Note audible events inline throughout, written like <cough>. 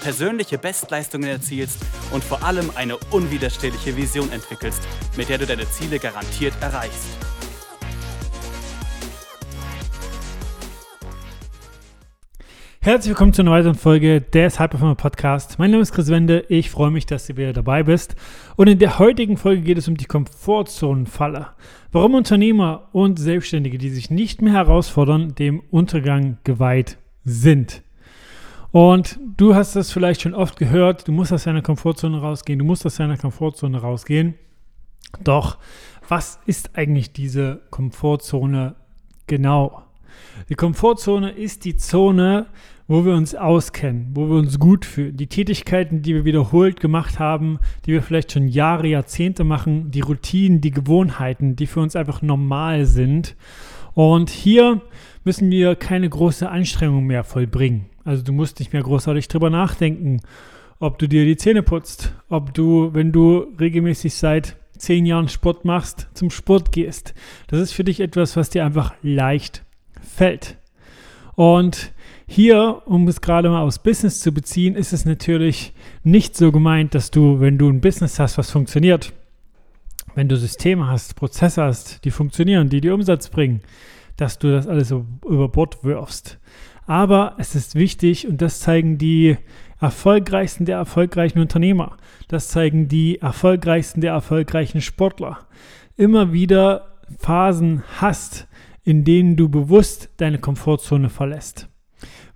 persönliche Bestleistungen erzielst und vor allem eine unwiderstehliche Vision entwickelst, mit der du deine Ziele garantiert erreichst. Herzlich willkommen zu einer weiteren Folge des High Performer Podcast. Mein Name ist Chris Wende. Ich freue mich, dass du wieder dabei bist. Und in der heutigen Folge geht es um die Komfortzonenfalle. Warum Unternehmer und Selbstständige, die sich nicht mehr herausfordern, dem Untergang geweiht sind. Und du hast das vielleicht schon oft gehört, du musst aus deiner Komfortzone rausgehen, du musst aus deiner Komfortzone rausgehen. Doch, was ist eigentlich diese Komfortzone genau? Die Komfortzone ist die Zone, wo wir uns auskennen, wo wir uns gut fühlen. Die Tätigkeiten, die wir wiederholt gemacht haben, die wir vielleicht schon Jahre, Jahrzehnte machen, die Routinen, die Gewohnheiten, die für uns einfach normal sind. Und hier müssen wir keine große Anstrengung mehr vollbringen. Also du musst nicht mehr großartig drüber nachdenken, ob du dir die Zähne putzt, ob du, wenn du regelmäßig seit zehn Jahren Sport machst, zum Sport gehst. Das ist für dich etwas, was dir einfach leicht fällt. Und hier, um es gerade mal aus Business zu beziehen, ist es natürlich nicht so gemeint, dass du, wenn du ein Business hast, was funktioniert, wenn du Systeme hast, Prozesse hast, die funktionieren, die dir Umsatz bringen, dass du das alles über Bord wirfst. Aber es ist wichtig und das zeigen die erfolgreichsten der erfolgreichen Unternehmer. Das zeigen die erfolgreichsten der erfolgreichen Sportler. Immer wieder Phasen hast, in denen du bewusst deine Komfortzone verlässt.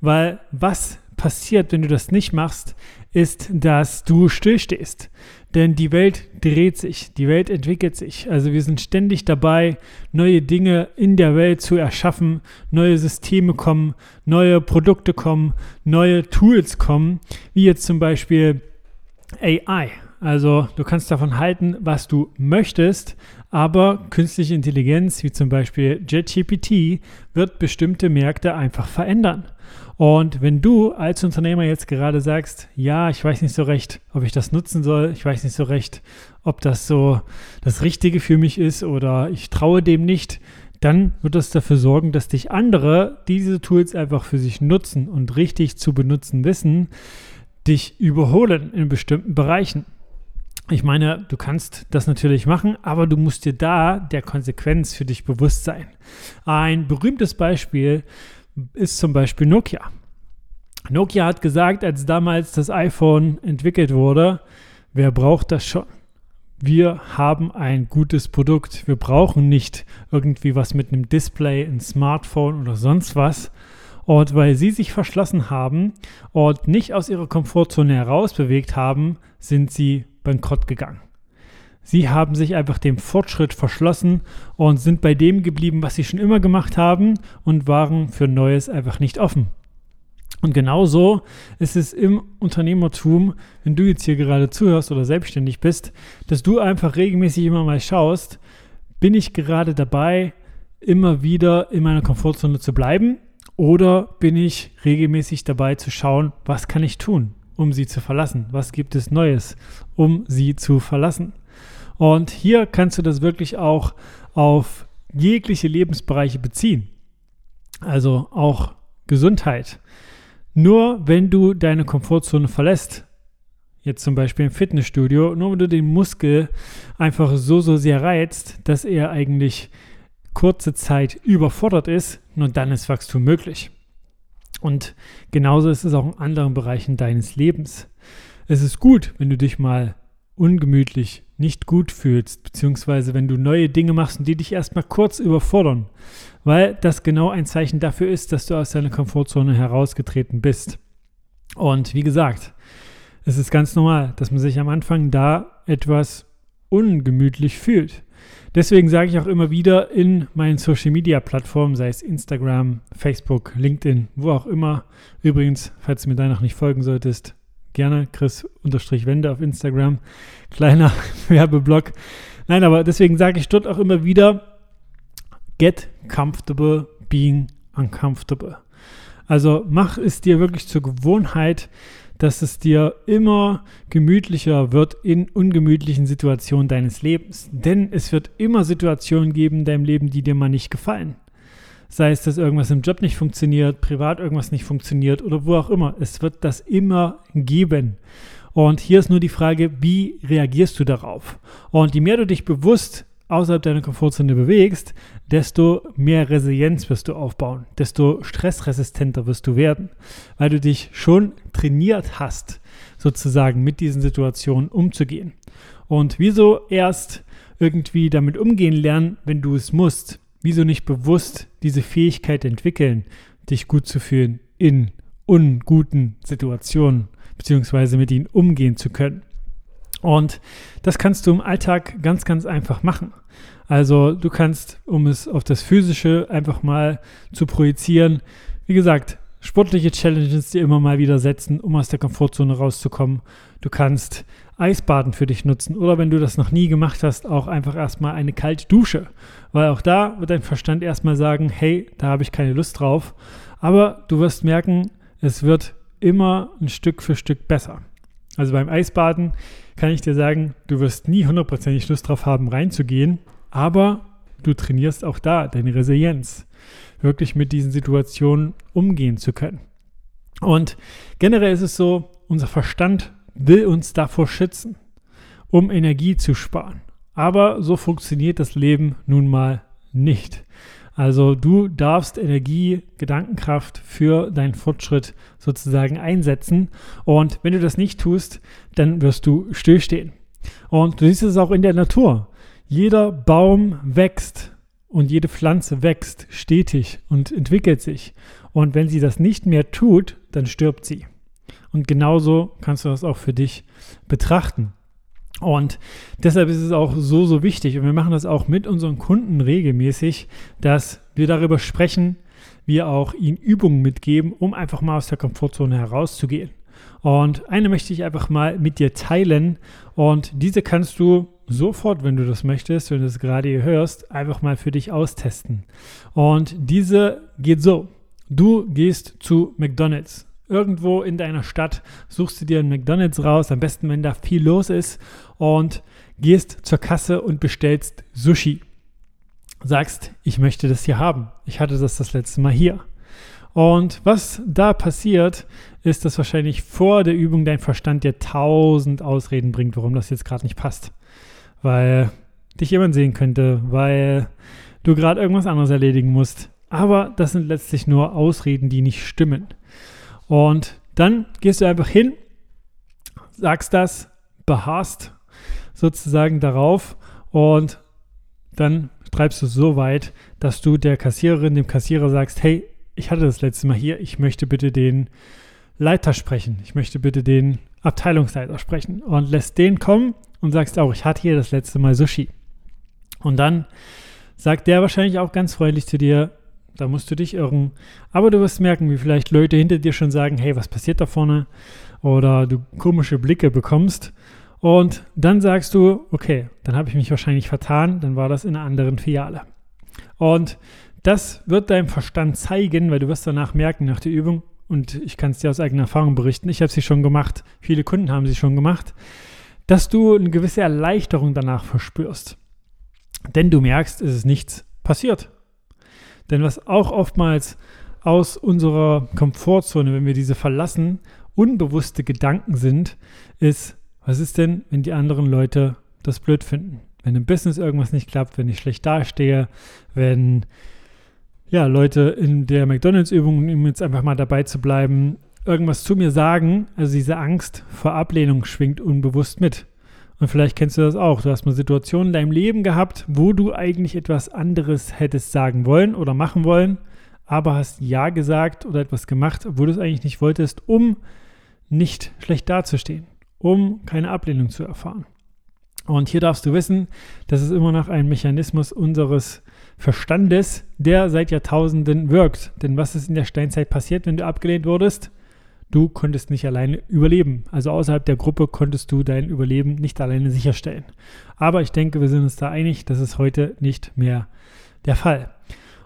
Weil was passiert, wenn du das nicht machst, ist, dass du stillstehst. Denn die Welt dreht sich, die Welt entwickelt sich. Also wir sind ständig dabei, neue Dinge in der Welt zu erschaffen, neue Systeme kommen, neue Produkte kommen, neue Tools kommen, wie jetzt zum Beispiel AI. Also du kannst davon halten, was du möchtest, aber künstliche Intelligenz, wie zum Beispiel JetGPT, wird bestimmte Märkte einfach verändern. Und wenn du als Unternehmer jetzt gerade sagst, ja, ich weiß nicht so recht, ob ich das nutzen soll, ich weiß nicht so recht, ob das so das Richtige für mich ist oder ich traue dem nicht, dann wird das dafür sorgen, dass dich andere diese Tools einfach für sich nutzen und richtig zu benutzen wissen, dich überholen in bestimmten Bereichen. Ich meine, du kannst das natürlich machen, aber du musst dir da der Konsequenz für dich bewusst sein. Ein berühmtes Beispiel ist zum Beispiel Nokia. Nokia hat gesagt, als damals das iPhone entwickelt wurde, wer braucht das schon? Wir haben ein gutes Produkt. Wir brauchen nicht irgendwie was mit einem Display, ein Smartphone oder sonst was. Und weil sie sich verschlossen haben und nicht aus ihrer Komfortzone heraus bewegt haben, sind sie bankrott gegangen. Sie haben sich einfach dem Fortschritt verschlossen und sind bei dem geblieben, was sie schon immer gemacht haben und waren für Neues einfach nicht offen. Und genauso ist es im Unternehmertum, wenn du jetzt hier gerade zuhörst oder selbstständig bist, dass du einfach regelmäßig immer mal schaust, bin ich gerade dabei, immer wieder in meiner Komfortzone zu bleiben oder bin ich regelmäßig dabei zu schauen, was kann ich tun, um sie zu verlassen? Was gibt es Neues, um sie zu verlassen? Und hier kannst du das wirklich auch auf jegliche Lebensbereiche beziehen. Also auch Gesundheit. Nur wenn du deine Komfortzone verlässt, jetzt zum Beispiel im Fitnessstudio, nur wenn du den Muskel einfach so, so sehr reizt, dass er eigentlich kurze Zeit überfordert ist, nur dann ist Wachstum möglich. Und genauso ist es auch in anderen Bereichen deines Lebens. Es ist gut, wenn du dich mal ungemütlich, nicht gut fühlst, beziehungsweise wenn du neue Dinge machst und die dich erstmal kurz überfordern, weil das genau ein Zeichen dafür ist, dass du aus deiner Komfortzone herausgetreten bist. Und wie gesagt, es ist ganz normal, dass man sich am Anfang da etwas ungemütlich fühlt. Deswegen sage ich auch immer wieder in meinen Social Media Plattformen, sei es Instagram, Facebook, LinkedIn, wo auch immer. Übrigens, falls du mir da noch nicht folgen solltest, gerne Chris-Wende auf Instagram. Kleiner <laughs> Werbeblock. Nein, aber deswegen sage ich dort auch immer wieder, get comfortable being uncomfortable. Also mach es dir wirklich zur Gewohnheit, dass es dir immer gemütlicher wird in ungemütlichen Situationen deines Lebens. Denn es wird immer Situationen geben in deinem Leben, die dir mal nicht gefallen. Sei es, dass irgendwas im Job nicht funktioniert, privat irgendwas nicht funktioniert oder wo auch immer. Es wird das immer geben. Und hier ist nur die Frage, wie reagierst du darauf? Und je mehr du dich bewusst außerhalb deiner Komfortzone bewegst, desto mehr Resilienz wirst du aufbauen, desto stressresistenter wirst du werden, weil du dich schon trainiert hast, sozusagen mit diesen Situationen umzugehen. Und wieso erst irgendwie damit umgehen lernen, wenn du es musst? Wieso nicht bewusst diese Fähigkeit entwickeln, dich gut zu fühlen in unguten Situationen, beziehungsweise mit ihnen umgehen zu können? Und das kannst du im Alltag ganz, ganz einfach machen. Also du kannst, um es auf das Physische einfach mal zu projizieren, wie gesagt, sportliche Challenges dir immer mal wieder setzen, um aus der Komfortzone rauszukommen. Du kannst Eisbaden für dich nutzen oder wenn du das noch nie gemacht hast, auch einfach erstmal eine kalte Dusche. Weil auch da wird dein Verstand erstmal sagen, hey, da habe ich keine Lust drauf. Aber du wirst merken, es wird immer ein Stück für Stück besser. Also beim Eisbaden kann ich dir sagen, du wirst nie hundertprozentig Lust drauf haben, reinzugehen, aber du trainierst auch da deine Resilienz, wirklich mit diesen Situationen umgehen zu können. Und generell ist es so, unser Verstand will uns davor schützen, um Energie zu sparen. Aber so funktioniert das Leben nun mal nicht. Also du darfst Energie, Gedankenkraft für deinen Fortschritt sozusagen einsetzen. Und wenn du das nicht tust, dann wirst du stillstehen. Und du siehst es auch in der Natur. Jeder Baum wächst und jede Pflanze wächst stetig und entwickelt sich. Und wenn sie das nicht mehr tut, dann stirbt sie. Und genauso kannst du das auch für dich betrachten. Und deshalb ist es auch so, so wichtig. Und wir machen das auch mit unseren Kunden regelmäßig, dass wir darüber sprechen, wir auch ihnen Übungen mitgeben, um einfach mal aus der Komfortzone herauszugehen. Und eine möchte ich einfach mal mit dir teilen. Und diese kannst du sofort, wenn du das möchtest, wenn du es gerade hier hörst, einfach mal für dich austesten. Und diese geht so. Du gehst zu McDonald's irgendwo in deiner Stadt, suchst du dir einen McDonald's raus, am besten, wenn da viel los ist, und gehst zur Kasse und bestellst Sushi. Sagst, ich möchte das hier haben. Ich hatte das das letzte Mal hier. Und was da passiert, ist, dass wahrscheinlich vor der Übung dein Verstand dir tausend Ausreden bringt, warum das jetzt gerade nicht passt. Weil dich jemand sehen könnte, weil du gerade irgendwas anderes erledigen musst. Aber das sind letztlich nur Ausreden, die nicht stimmen. Und dann gehst du einfach hin, sagst das, beharrst sozusagen darauf und dann treibst du so weit, dass du der Kassiererin, dem Kassierer sagst, hey, ich hatte das letzte Mal hier, ich möchte bitte den Leiter sprechen, ich möchte bitte den Abteilungsleiter sprechen und lässt den kommen und sagst auch, ich hatte hier das letzte Mal Sushi. Und dann sagt der wahrscheinlich auch ganz freundlich zu dir, da musst du dich irren. Aber du wirst merken, wie vielleicht Leute hinter dir schon sagen, hey, was passiert da vorne? Oder du komische Blicke bekommst. Und dann sagst du, okay, dann habe ich mich wahrscheinlich vertan, dann war das in einer anderen Filiale. Und das wird deinem Verstand zeigen, weil du wirst danach merken nach der Übung, und ich kann es dir aus eigener Erfahrung berichten, ich habe sie schon gemacht, viele Kunden haben sie schon gemacht, dass du eine gewisse Erleichterung danach verspürst. Denn du merkst, es ist nichts passiert. Denn was auch oftmals aus unserer Komfortzone, wenn wir diese verlassen, unbewusste Gedanken sind, ist, was ist denn, wenn die anderen Leute das blöd finden? Wenn im Business irgendwas nicht klappt, wenn ich schlecht dastehe, wenn ja, Leute in der McDonalds-Übung, um jetzt einfach mal dabei zu bleiben, irgendwas zu mir sagen, also diese Angst vor Ablehnung schwingt unbewusst mit. Und vielleicht kennst du das auch. Du hast mal Situationen in deinem Leben gehabt, wo du eigentlich etwas anderes hättest sagen wollen oder machen wollen, aber hast Ja gesagt oder etwas gemacht, obwohl du es eigentlich nicht wolltest, um nicht schlecht dazustehen, um keine Ablehnung zu erfahren. Und hier darfst du wissen, das ist immer noch ein Mechanismus unseres Verstandes, der seit Jahrtausenden wirkt. Denn was ist in der Steinzeit passiert, wenn du abgelehnt wurdest? Du konntest nicht alleine überleben. Also außerhalb der Gruppe konntest du dein Überleben nicht alleine sicherstellen. Aber ich denke, wir sind uns da einig, das ist heute nicht mehr der Fall.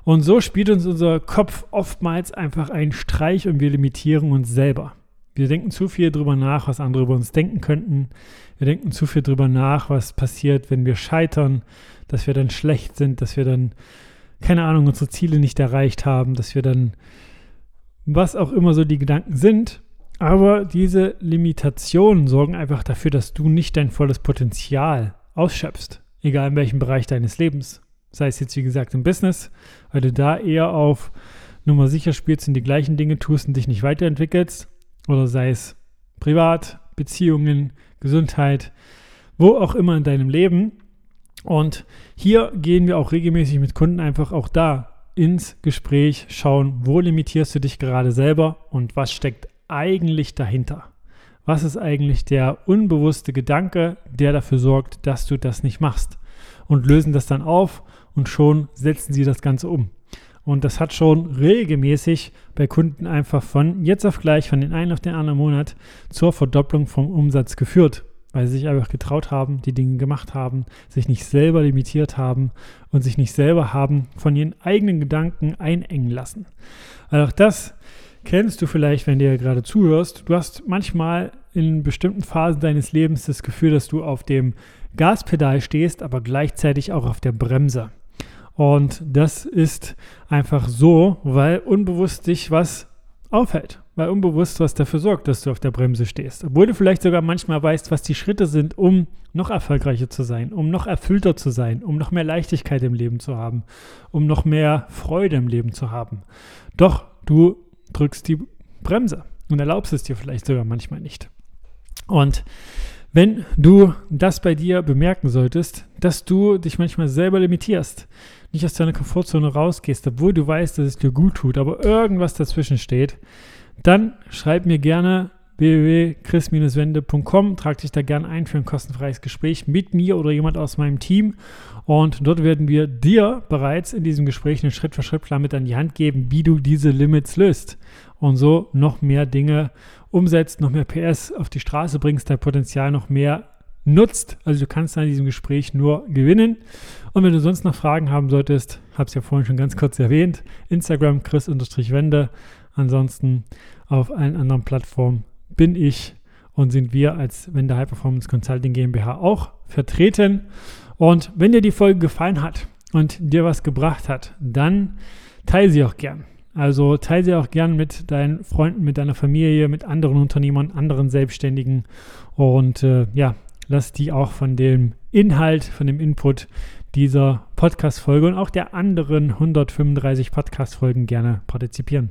Und so spielt uns unser Kopf oftmals einfach einen Streich und wir limitieren uns selber. Wir denken zu viel darüber nach, was andere über uns denken könnten. Wir denken zu viel darüber nach, was passiert, wenn wir scheitern, dass wir dann schlecht sind, dass wir dann, keine Ahnung, unsere Ziele nicht erreicht haben, dass wir dann, was auch immer so die Gedanken sind. Aber diese Limitationen sorgen einfach dafür, dass du nicht dein volles Potenzial ausschöpfst, egal in welchem Bereich deines Lebens. Sei es jetzt, wie gesagt, im Business, weil du da eher auf Nummer sicher spielst und die gleichen Dinge tust und dich nicht weiterentwickelst oder sei es privat, Beziehungen, Gesundheit, wo auch immer in deinem Leben. Und hier gehen wir auch regelmäßig mit Kunden einfach auch da ins Gespräch, schauen, wo limitierst du dich gerade selber und was steckt eigentlich dahinter. Was ist eigentlich der unbewusste Gedanke, der dafür sorgt, dass du das nicht machst? Und lösen das dann auf und schon setzen sie das Ganze um. Und das hat schon regelmäßig bei Kunden einfach von jetzt auf gleich, von den einen auf den anderen Monat zur Verdopplung vom Umsatz geführt, weil sie sich einfach getraut haben, die Dinge gemacht haben, sich nicht selber limitiert haben und sich nicht selber haben von ihren eigenen Gedanken einengen lassen. Also auch das kennst du vielleicht, wenn du dir gerade zuhörst. Du hast manchmal in bestimmten Phasen deines Lebens das Gefühl, dass du auf dem Gaspedal stehst, aber gleichzeitig auch auf der Bremse. Und das ist einfach so, weil unbewusst dich was aufhält, weil unbewusst was dafür sorgt, dass du auf der Bremse stehst. Obwohl du vielleicht sogar manchmal weißt, was die Schritte sind, um noch erfolgreicher zu sein, um noch erfüllter zu sein, um noch mehr Leichtigkeit im Leben zu haben, um noch mehr Freude im Leben zu haben. Doch du drückst die Bremse und erlaubst es dir vielleicht sogar manchmal nicht. Und wenn du das bei dir bemerken solltest, dass du dich manchmal selber limitierst, nicht aus deiner Komfortzone rausgehst, obwohl du weißt, dass es dir gut tut, aber irgendwas dazwischen steht, dann schreib mir gerne www.chris-wende.com, trag dich da gerne ein für ein kostenfreies Gespräch mit mir oder jemand aus meinem Team und dort werden wir dir bereits in diesem Gespräch einen Schritt-für-Schritt-Plan mit an die Hand geben, wie du diese Limits löst und so noch mehr Dinge umsetzt, noch mehr PS auf die Straße bringst, dein Potenzial noch mehr nutzt. Also du kannst an diesem Gespräch nur gewinnen. Und wenn du sonst noch Fragen haben solltest, habe es ja vorhin schon ganz kurz erwähnt, Instagram chris-wende. Ansonsten auf allen anderen Plattformen bin ich und sind wir als Wende High Performance Consulting GmbH auch vertreten. Und wenn dir die Folge gefallen hat und dir was gebracht hat, dann teile sie auch gern. Also teile sie auch gern mit deinen Freunden, mit deiner Familie, mit anderen Unternehmern, anderen Selbstständigen und äh, ja, lass die auch von dem Inhalt, von dem Input dieser Podcast-Folge und auch der anderen 135 Podcast-Folgen gerne partizipieren.